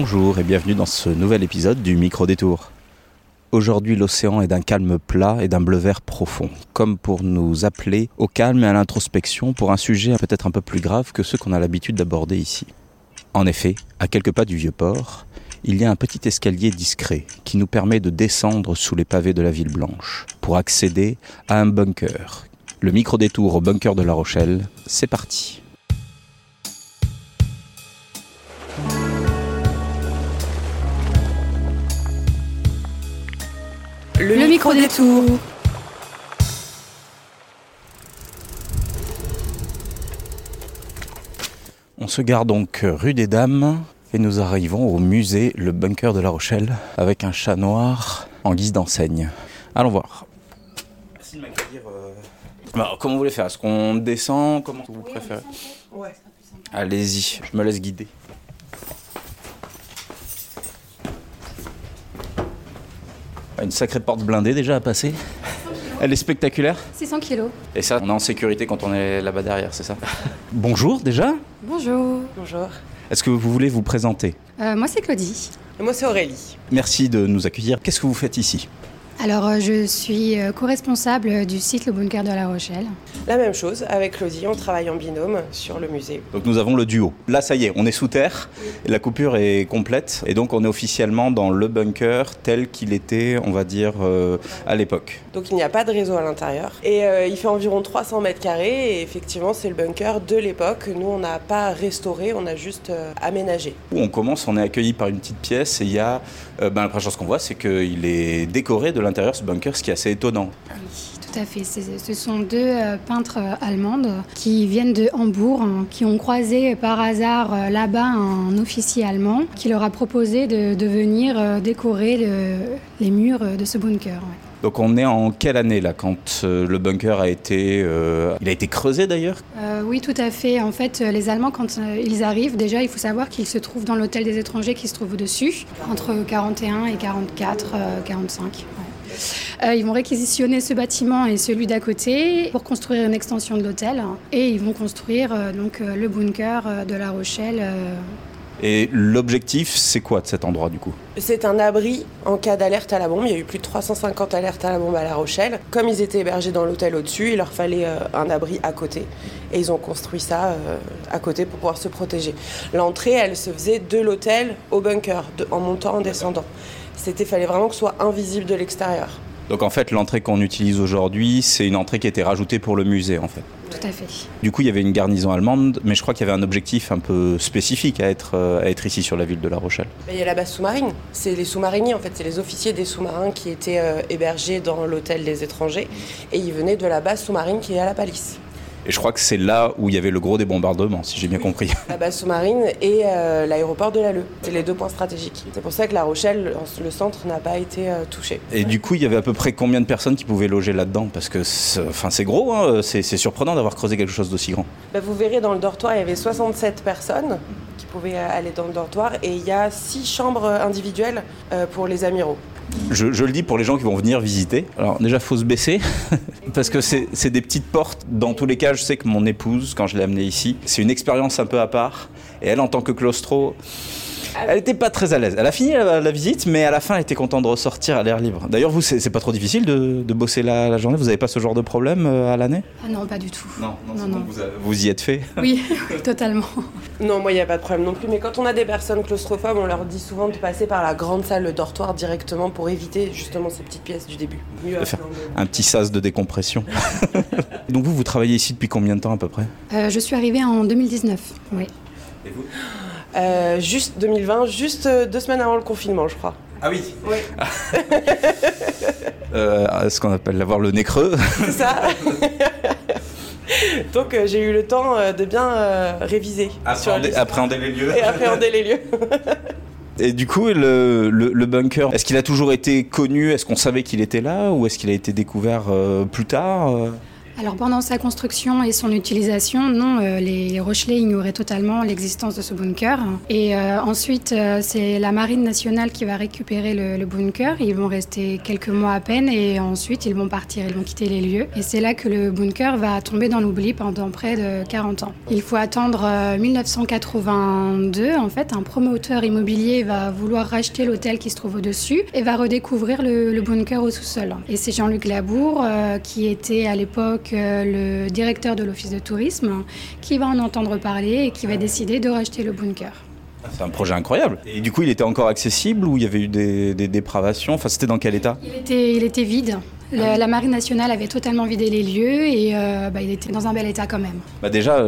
Bonjour et bienvenue dans ce nouvel épisode du Micro Détour. Aujourd'hui, l'océan est d'un calme plat et d'un bleu vert profond, comme pour nous appeler au calme et à l'introspection pour un sujet peut-être un peu plus grave que ceux qu'on a l'habitude d'aborder ici. En effet, à quelques pas du vieux port, il y a un petit escalier discret qui nous permet de descendre sous les pavés de la ville blanche pour accéder à un bunker. Le micro détour au bunker de La Rochelle, c'est parti. Le, micro détour. On se gare donc rue des Dames et nous arrivons au musée Le Bunker de La Rochelle avec un chat noir en guise d'enseigne. Allons voir. Merci de m'accueillir. Alors, comment vous voulez faire? Est-ce qu'on descend? Comment vous préférez? Ouais. Allez-y, je me laisse guider. Une sacrée porte blindée déjà à passer. Elle est spectaculaire. 600 kilos. Et ça, on est en sécurité quand on est là-bas derrière, c'est ça Bonjour déjà. Bonjour. Bonjour. Est-ce que vous voulez vous présenter? Euh, moi, c'est Claudie. Et moi, c'est Aurélie. Merci de nous accueillir. Qu'est-ce que vous faites ici? Alors, euh, je suis euh, co-responsable du site Le Bunker de La Rochelle. La même chose, avec Claudie, on travaille en binôme sur le musée. Donc nous avons le duo. Là, ça y est, on est sous terre. La coupure est complète. Et donc on est officiellement dans le bunker tel qu'il était, on va dire, euh, à l'époque. Donc il n'y a pas de réseau à l'intérieur. Et euh, il fait environ 300 mètres carrés. Et effectivement, c'est le bunker de l'époque. Nous, on n'a pas restauré, on a juste euh, aménagé. Où on commence, on est accueilli par une petite pièce et il y a, euh, ben, la première chose qu'on voit, c'est qu'il est décoré de l'intérieur ce bunker, ce qui est assez étonnant. Oui, tout à fait. Ce sont deux euh, peintres euh, allemandes qui viennent de Hambourg, hein, qui ont croisé par hasard là-bas un officier allemand qui leur a proposé de, venir décorer le- les murs de ce bunker. Donc on est en quelle année là quand euh, le bunker a été, euh, il a été creusé d'ailleurs? Euh, oui, tout à fait. En fait, les Allemands, quand ils arrivent, déjà, il faut savoir qu'ils se trouvent dans l'hôtel des étrangers qui se trouve au-dessus, entre 41 et 44, euh, 45. ouais. Euh, ils vont réquisitionner ce bâtiment et celui d'à côté pour construire une extension de l'hôtel et ils vont construire donc le bunker de La Rochelle. Et l'objectif, c'est quoi de cet endroit du coup C'est un abri en cas d'alerte à la bombe. Il y a eu plus de 350 alertes à la bombe à La Rochelle. Comme ils étaient hébergés dans l'hôtel au-dessus, il leur fallait euh, un abri à côté. Et ils ont construit ça euh, à côté pour pouvoir se protéger. L'entrée, elle se faisait de l'hôtel au bunker, en montant, en descendant. C'était, fallait vraiment que ce soit invisible de l'extérieur. Donc en fait, l'entrée qu'on utilise aujourd'hui, c'est une entrée qui a été rajoutée pour le musée en fait. tout à fait. Du coup, il y avait une garnison allemande, mais je crois qu'il y avait un objectif un peu spécifique à être, euh, à être ici sur la ville de La Rochelle. Il y a la base sous-marine. C'est les sous-mariniers, en fait. C'est les officiers des sous-marins qui étaient euh, hébergés dans l'hôtel des étrangers. Et ils venaient de la base sous-marine qui est à la Palisse. Et je crois que c'est là où il y avait le gros des bombardements, si j'ai bien compris. La base sous-marine et euh, l'aéroport de Lalleux. C'est les deux points stratégiques. C'est pour ça que La Rochelle, le centre, n'a pas été euh, touché. Et du coup, il y avait à peu près combien de personnes qui pouvaient loger là-dedans? Parce que c'est gros, hein, c'est surprenant d'avoir creusé quelque chose d'aussi grand. Ben, vous verrez dans le dortoir, il y avait 67 personnes qui pouvaient euh, aller dans le dortoir. Et il y a 6 chambres individuelles euh, pour les amiraux. Je, le dis pour les gens qui vont venir visiter. Alors déjà, faut se baisser, parce que c'est c'est des petites portes. Dans tous les cas, je sais que mon épouse, quand je l'ai amenée ici, c'est une expérience un peu à part. Et elle, en tant que claustro, elle n'était pas très à l'aise. Elle a fini la, la visite, mais à la fin, elle était contente de ressortir à l'air libre. D'ailleurs, vous, c'est pas trop difficile de, de bosser la, la journée? Vous n'avez pas ce genre de problème euh, à l'année? Ah non, pas du tout. Non, Non, non. Vous, avez- vous y êtes fait Oui, totalement. Non, moi, il n'y a pas de problème non plus. Mais quand on a des personnes claustrophobes, on leur dit souvent de passer par la grande salle, le dortoir directement pour éviter justement ces petites pièces du début. Mieux De faire un petit sas de décompression. Donc vous, vous travaillez ici depuis combien de temps à peu près? Euh, je suis arrivée en 2019. Oui. Et vous? Euh, juste 2020, juste euh, deux semaines avant le confinement, je crois. Ah oui Oui, euh, Ce qu'on appelle avoir le nez creux. c'est ça. Donc euh, j'ai eu le temps euh, de bien euh, réviser Appréhender, les lieux. et appréhender les lieux. Et du coup, le, le- le bunker, est-ce qu'il a toujours été connu? Est-ce qu'on savait qu'il était là? Ou est-ce qu'il a été découvert euh, plus tard euh? Alors pendant sa construction et son utilisation, non, euh, les Rochelais ignoraient totalement l'existence de ce bunker. Et euh, ensuite, euh, c'est la Marine nationale qui va récupérer le, bunker. Ils vont rester quelques mois à peine et ensuite ils vont partir, ils vont quitter les lieux. Et c'est là que le bunker va tomber dans l'oubli pendant près de 40 ans. Il faut attendre 1982, en fait, un promoteur immobilier va vouloir racheter l'hôtel qui se trouve au-dessus et va redécouvrir le, bunker au sous-sol. Et c'est Jean-Luc Labour, qui était à l'époque euh, le directeur de l'office de tourisme, qui va en entendre parler et qui va décider de racheter le bunker. C'est un projet incroyable. Et du coup, il était encore accessible ou il y avait eu des, des dépravations? Enfin, c'était dans quel état? Il était, il était vide. La, la, Marine nationale avait totalement vidé les lieux et euh, bah, il était dans un bel état quand même. Bah déjà,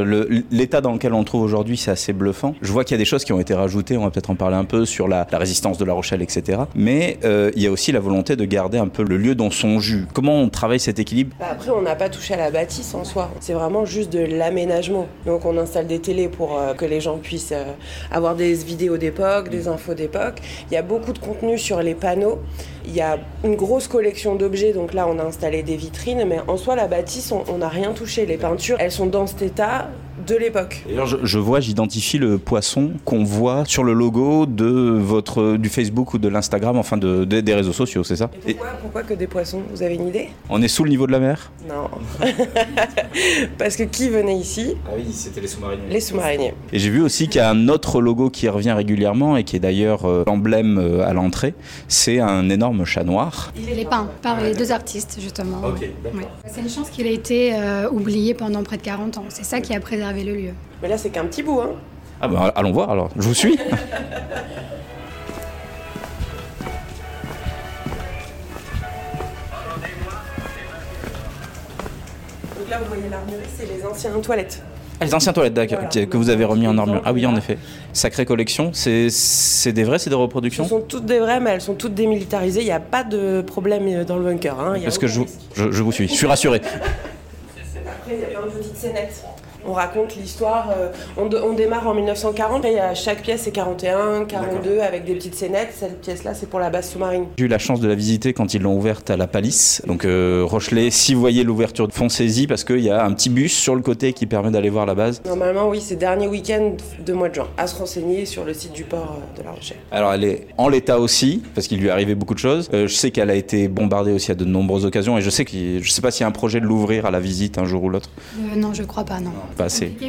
l'état dans lequel on le trouve aujourd'hui, c'est assez bluffant. Je vois qu'il y a des choses qui ont été rajoutées, on va peut-être en parler un peu, sur la, la, résistance de La Rochelle, etc. Mais euh, il y a aussi la volonté de garder un peu le lieu dans son jus. Comment on travaille cet équilibre? Bah Après, on n'a pas touché à la bâtisse en soi. C'est vraiment juste de l'aménagement. Donc on installe des télés pour euh, que les gens puissent euh, avoir des vidéos d'époque, des infos d'époque. Il y a beaucoup de contenu sur les panneaux. Il y a une grosse collection d'objets, donc là on a installé des vitrines, mais en soi la bâtisse on n'a rien touché. Les peintures elles sont dans cet état de l'époque. Alors je, je vois, j'identifie le poisson qu'on voit sur le logo de votre du Facebook ou de l'Instagram, enfin de, de, des réseaux sociaux, c'est ça Et pourquoi, Et... pourquoi que des poissons Vous avez une idée On est sous le niveau de la mer Non. Parce que qui venait ici Ah oui, c'était les sous-mariniers. Les sous-mariniers. Et j'ai vu aussi qu'il y a un autre logo qui revient régulièrement et qui est d'ailleurs euh, l'emblème euh, à l'entrée. C'est un énorme chat noir. Il est peint par les deux artistes justement. Ok. Ouais. C'est une chance qu'il ait été euh, oublié pendant près de 40 ans. C'est ça qui a le lieu. Mais là, c'est qu'un petit bout. Hein. Ah bah allons voir alors, je vous suis. Donc là, vous voyez l'armurerie, c'est les anciennes toilettes. Ah, les anciennes toilettes voilà. que vous avez remis en armure. Ah oui, en effet. Sacrée collection. C'est des vrais, c'est des reproductions Ce sont toutes des vraies, mais elles sont toutes démilitarisées. Il n'y a pas de problème dans le bunker. Hein. Parce que je, je, je vous suis. Je suis rassuré. Après, il y a plein de petites scénettes. On raconte l'histoire. Euh, on, on, démarre en 1940 et à chaque pièce c'est 41, 42 avec des petites scénettes. Cette pièce-là c'est pour la base sous-marine. J'ai eu la chance de la visiter quand ils l'ont ouverte à la Palisse. Donc euh, Rochelet, si vous voyez l'ouverture, foncez-y parce qu'il y a un petit bus sur le côté qui permet d'aller voir la base. Normalement oui, c'est dernier week-end de mois de juin. À se renseigner sur le site du port de La Rochelle. Alors elle est en l'état aussi parce qu'il lui est arrivé beaucoup de choses. Euh, je sais qu'elle a été bombardée aussi à de nombreuses occasions et je sais que je sais pas s'il y a un projet de l'ouvrir à la visite un jour ou l'autre. non, je crois pas non.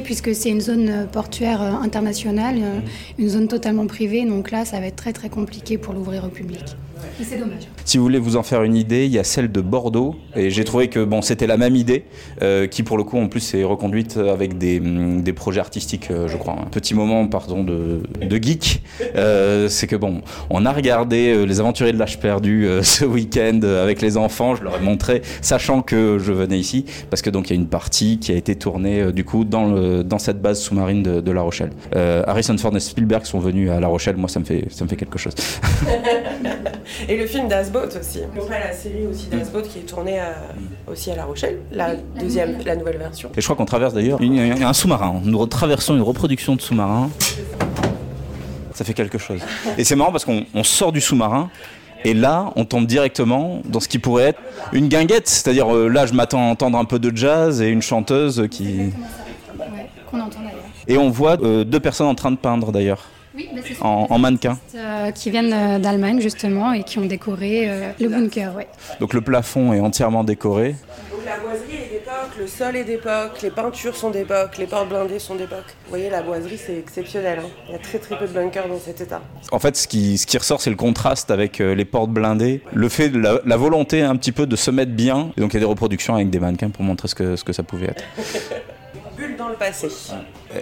Puisque c'est une zone portuaire internationale, mmh. une zone totalement privée, donc là ça va être très très compliqué pour l'ouvrir au public. Et c'est dommage. Si vous voulez vous en faire une idée, il y a celle de Bordeaux, et j'ai trouvé que bon, c'était la même idée, euh, qui pour le coup en plus est reconduite avec des, des projets artistiques, euh, je crois. Un petit moment, pardon, de, de geek, euh, c'est que bon, on a regardé Les Aventuriers de l'âge perdu ce week-end avec les enfants, je leur ai montré, sachant que je venais ici, parce que donc il y a une partie qui a été tournée du coup dans, le, dans cette base sous-marine de, de, La Rochelle. Harrison Ford et Spielberg sont venus à La Rochelle, moi ça me fait, ça me fait quelque chose. Et le film d'Asboat aussi. Là, la série aussi d'Asboat qui est tournée à, aussi à La Rochelle, la deuxième, la nouvelle version. Et je crois qu'on traverse d'ailleurs un sous-marin. Nous traversons une reproduction de sous-marin. Ça fait quelque chose. Et c'est marrant parce qu'on sort du sous-marin. Et là, on tombe directement dans ce qui pourrait être une guinguette. C'est-à-dire, euh, là, je m'attends à entendre un peu de jazz et une chanteuse qui. Qu'on entend d'ailleurs. Et on voit euh, deux personnes en train de peindre d'ailleurs. Oui, bah en, en, mannequin. Euh, qui viennent d'Allemagne justement et qui ont décoré euh, le bunker. Ouais. Donc le plafond est entièrement décoré. Donc la boiserie est d'époque, le sol est d'époque, les peintures sont d'époque, les portes blindées sont d'époque. Vous voyez, la boiserie c'est exceptionnel. Hein. Il y a très très peu de bunkers dans cet état. En fait, ce qui, ce qui ressort, c'est le contraste avec euh, les portes blindées, le fait de la, la, volonté un petit peu de se mettre bien. Et donc il y a des reproductions avec des mannequins pour montrer ce que, ce que ça pouvait être. le passé.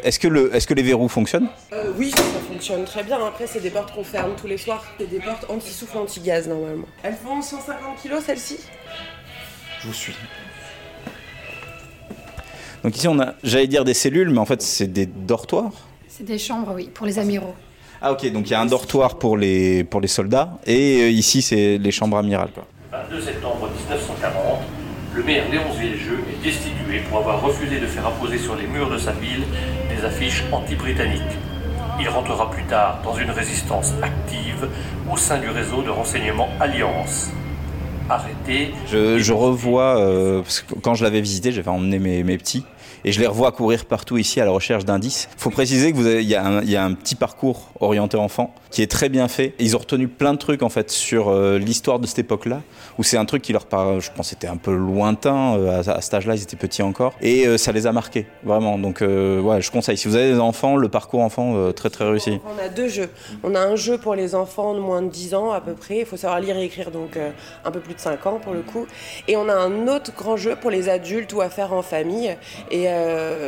Est-ce que, le, est-ce que les verrous fonctionnent? Euh, Oui, ça fonctionne très bien. Après, c'est des portes qu'on ferme tous les soirs. C'est des portes anti-souffle, anti-gaz normalement. Elles font 150 kg celles-ci? Je vous suis. Donc ici, on a, j'allais dire des cellules, mais en fait, c'est des dortoirs? C'est des chambres, oui, pour les amiraux. Ah ok, donc il y a un dortoir pour les, pour les soldats, et euh, ici, c'est les chambres amirales. Quoi. 22 septembre 1940, le maire Léonce Villejeux est destitué pour avoir refusé de faire apposer sur les murs de sa ville des affiches anti-britanniques. Il rentrera plus tard dans une résistance active au sein du réseau de renseignement Alliance. arrêtés. Je, revois, euh, parce que quand je l'avais visité, j'avais emmené mes, petits. Et je les revois courir partout ici à la recherche d'indices. Il faut préciser que vous avez, il y, y a un petit parcours orienté enfant qui est très bien fait. Ils ont retenu plein de trucs en fait sur euh, l'histoire de cette époque-là, où c'est un truc qui leur parle, je pense, c'était un peu lointain euh, à, cet âge-là, ils étaient petits encore, et euh, ça les a marqués vraiment. Donc ouais, je conseille. Si vous avez des enfants, le parcours enfant très très réussi. On a deux jeux. On a un jeu pour les enfants de moins de 10 ans à peu près. Il faut savoir lire et écrire, donc un peu plus de 5 ans pour le coup. Et on a un autre grand jeu pour les adultes ou à faire en famille. Et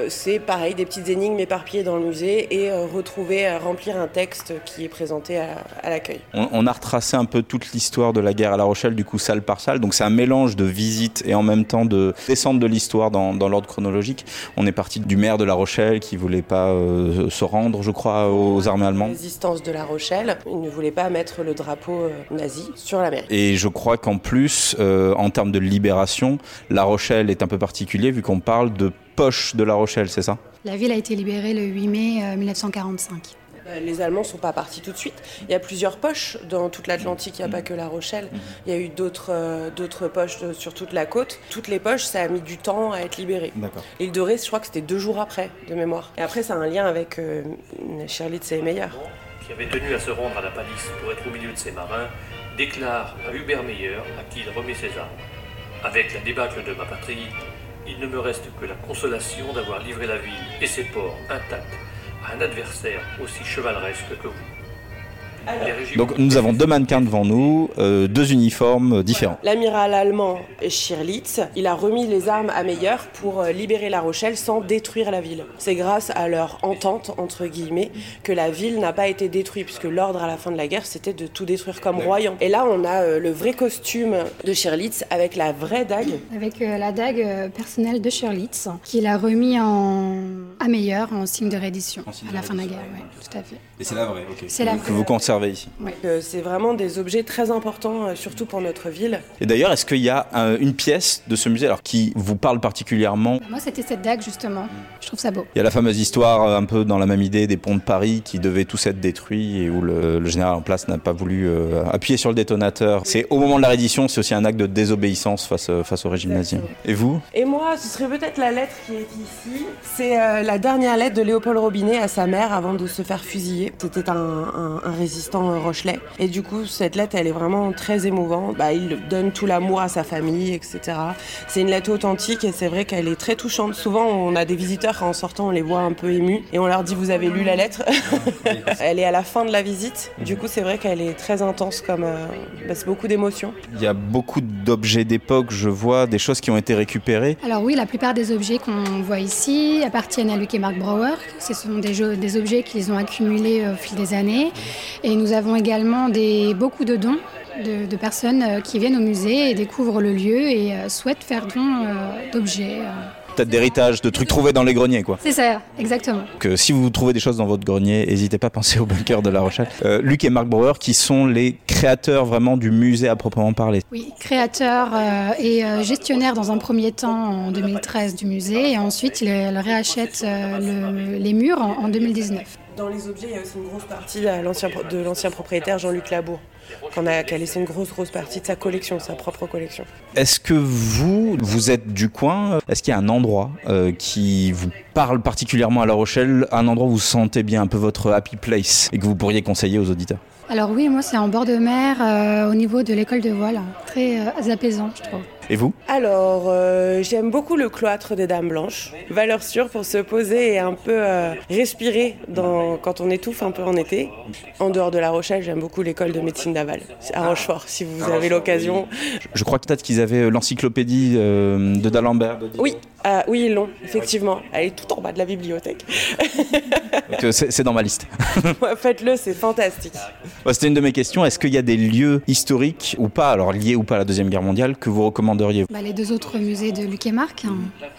c'est pareil, des petites énigmes éparpillées dans le musée et retrouver, remplir un texte qui est présenté à, à l'accueil. On, on a retracé un peu toute l'histoire de la guerre à La Rochelle, du coup salle par salle. Donc c'est un mélange de visite et en même temps de descente de l'histoire dans, dans l'ordre chronologique. On est parti du maire de La Rochelle qui voulait pas euh, se rendre, je crois, aux armées allemandes. Résistance de La Rochelle. Il ne voulait pas mettre le drapeau euh, nazi sur la mairie. Et je crois qu'en plus, euh, en termes de libération, La Rochelle est un peu particulier vu qu'on parle de poche de La Rochelle, c'est ça? La ville a été libérée le 8 mai euh, 1945. Euh, Les Allemands sont pas partis tout de suite. Il y a plusieurs poches dans toute l'Atlantique, il n'y a pas que La Rochelle. Il y a eu d'autres euh, d'autres poches de- sur toute la côte. Toutes les poches, ça a mis du temps à être libéré. D'accord. L'île de Ré, je crois que c'était deux jours après, de mémoire. Et après, ça a un lien avec euh, Meyer. qui avait tenu à se rendre à la palisse pour être au milieu de ses marins, déclare à Hubert Meyer, à qui il remet ses armes. Avec la débâcle de ma patrie, il ne me reste que la consolation d'avoir livré la ville et ses ports intacts un adversaire aussi chevaleresque que vous. Donc nous avons deux mannequins devant nous, euh, deux uniformes euh, différents. L'amiral allemand Schirlitz, il a remis les armes à Meyer pour euh, libérer La Rochelle sans détruire la ville. C'est grâce à leur entente, entre guillemets, que la ville n'a pas été détruite, puisque l'ordre à la fin de la guerre, c'était de tout détruire comme royaume. Et là, on a euh, le vrai costume de Schirlitz avec la vraie dague. Avec euh, la dague personnelle de Schirlitz, qu'il a remis en... à Meyer en signe de reddition à de la fin de la guerre. ouais, tout à fait. Et c'est la vraie, ok. C'est la Que vraie. vous ici. Euh, C'est vraiment des objets très importants, euh, surtout pour notre ville. Et d'ailleurs, est-ce qu'il y a euh, une pièce de ce musée alors, qui vous parle particulièrement? Moi, c'était cette dague, justement. Je trouve ça beau. Il y a la fameuse histoire, un peu dans la même idée, des ponts de Paris qui devaient tous être détruits et où le, le général en place n'a pas voulu euh, appuyer sur le détonateur. C'est au moment de la reddition, c'est aussi un acte de désobéissance face, face au régime nazi. Et vous? Et moi, ce serait peut-être la lettre qui est ici. C'est euh, la dernière lettre de Léopold Robinet à sa mère avant de se faire fusiller. C'était un, un- un résistant euh, rochelais. Et du coup, cette lettre, elle est vraiment très émouvante. Bah, il donne tout l'amour à sa famille, etc. C'est une lettre authentique et c'est vrai qu'elle est très touchante. Souvent, on a des visiteurs, en sortant, on les voit un peu émus. Et on leur dit, vous avez lu la lettre Elle est à la fin de la visite. Du coup, c'est vrai qu'elle est très intense comme... euh, bah, c'est beaucoup d'émotions. Il y a beaucoup d'objets d'époque, je vois, des choses qui ont été récupérées. Alors oui, la plupart des objets qu'on voit ici appartiennent à Luc et Marc Brouwer. Ce sont des, jeux- des objets qu'ils ont accumulés au fil des années. Et nous avons également des, beaucoup de dons de, de personnes euh, qui viennent au musée et découvrent le lieu et euh, souhaitent faire don euh, d'objets. Peut-être d'héritage, de trucs trouvés dans les greniers, quoi. C'est ça, exactement. Que si vous trouvez des choses dans votre grenier, n'hésitez pas à penser au bunker de La Rochelle. Euh, Luc et Marc Brouwer, qui sont les créateurs vraiment du musée à proprement parler. Oui, créateur euh, et euh, gestionnaire dans un premier temps en 2013 du musée et ensuite il, il réachète euh, le- les murs en, en 2019. Dans les objets, il y a aussi une grosse partie à l'ancien pro- de l'ancien propriétaire Jean-Luc Labour, qu'on a, qui a laissé une grosse, grosse partie de sa collection, sa propre collection. Est-ce que vous, vous êtes du coin Est-ce qu'il y a un endroit euh, qui vous parle particulièrement à La Rochelle Un endroit où vous sentez bien un peu votre happy place et que vous pourriez conseiller aux auditeurs? Alors oui, moi c'est en bord de mer euh, au niveau de l'école de voile, très euh, apaisant je trouve. Et vous Alors, euh, j'aime beaucoup le cloître des Dames Blanches. Valeur sûre pour se poser et un peu euh, respirer dans, quand on étouffe un peu en été. En dehors de La Rochelle, j'aime beaucoup l'école de médecine d'Aval, C'est à Rochefort, si vous avez l'occasion. Je crois peut-être qu'ils avaient l'encyclopédie euh, de D'Alembert. Oui, oui, ils l'ont, effectivement. Elle est tout en bas de la bibliothèque. C'est dans ma liste. Ouais, Faites-le, c'est fantastique. Ouais, C'était une de mes questions. Est-ce qu'il y a des lieux historiques ou pas, alors liés ou pas à la Deuxième Guerre mondiale, que vous recommanderiez Bah, les deux autres musées de Luc et Marc, hein.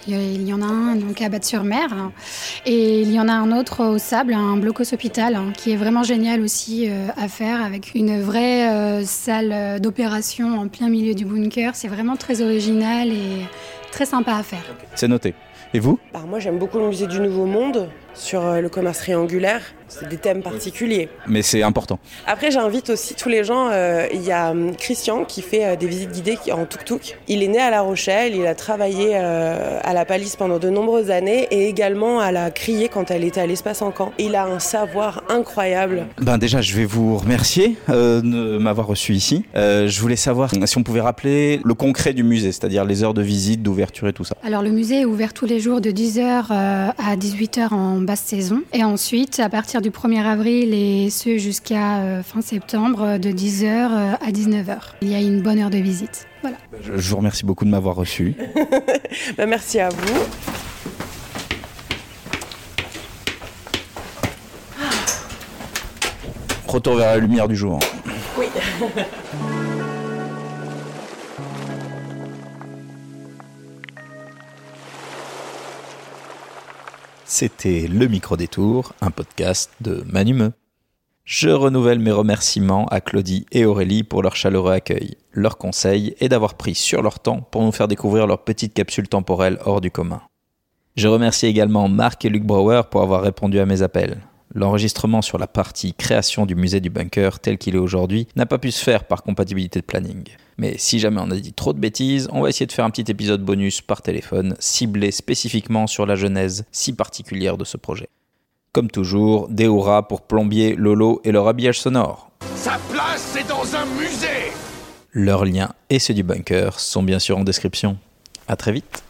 il y en a un donc à Batte-sur-Mer hein, et il y en a un autre au Sable, un blocos hôpital, hein, qui est vraiment génial aussi euh, à faire avec une vraie euh, salle d'opération en plein milieu du bunker. C'est vraiment très original et très sympa à faire. C'est noté. Et vous? Alors moi, j'aime beaucoup le musée du Nouveau Monde. sur euh, le commerce triangulaire. C'est des thèmes particuliers. Mais c'est important. Après, j'invite aussi tous les gens. euh, Il y a hum, Christian qui fait euh, des visites guidées qui- en tuk-tuk. Il est né à La Rochelle. Il a travaillé euh, à la Palisse pendant de nombreuses années et également à la Criée quand elle était à l'espace en camp. Il a un savoir incroyable. Ben déjà, je vais vous remercier euh, de m'avoir reçu ici. Euh, je voulais savoir si on pouvait rappeler le concret du musée, c'est-à-dire les heures de visite, d'ouverture et tout ça. Alors le musée est ouvert tous les jours de 10h à 18h en basse saison. Et ensuite, à partir du 1er avril et ce jusqu'à euh, fin septembre, euh, de 10h à 19h. Il y a une bonne heure de visite. Voilà. Je, je vous remercie beaucoup de m'avoir reçu. Ben, merci à vous. Retour vers la lumière du jour. Oui. C'était Le Micro Détour, un podcast de Manumeux. Je renouvelle mes remerciements à Claudie et Aurélie pour leur chaleureux accueil, leurs conseils et d'avoir pris sur leur temps pour nous faire découvrir leur petite capsule temporelle hors du commun. Je remercie également Marc et Luc Brouwer pour avoir répondu à mes appels. L'enregistrement sur la partie création du musée du bunker tel qu'il est aujourd'hui n'a pas pu se faire par compatibilité de planning. Mais si jamais on a dit trop de bêtises, on va essayer de faire un petit épisode bonus par téléphone, ciblé spécifiquement sur la genèse si particulière de ce projet. Comme toujours, des hurrahs pour Plombier, Lolo et leur habillage sonore. Sa place, c'est dans un musée Leurs liens et ceux du bunker sont bien sûr en description. À très vite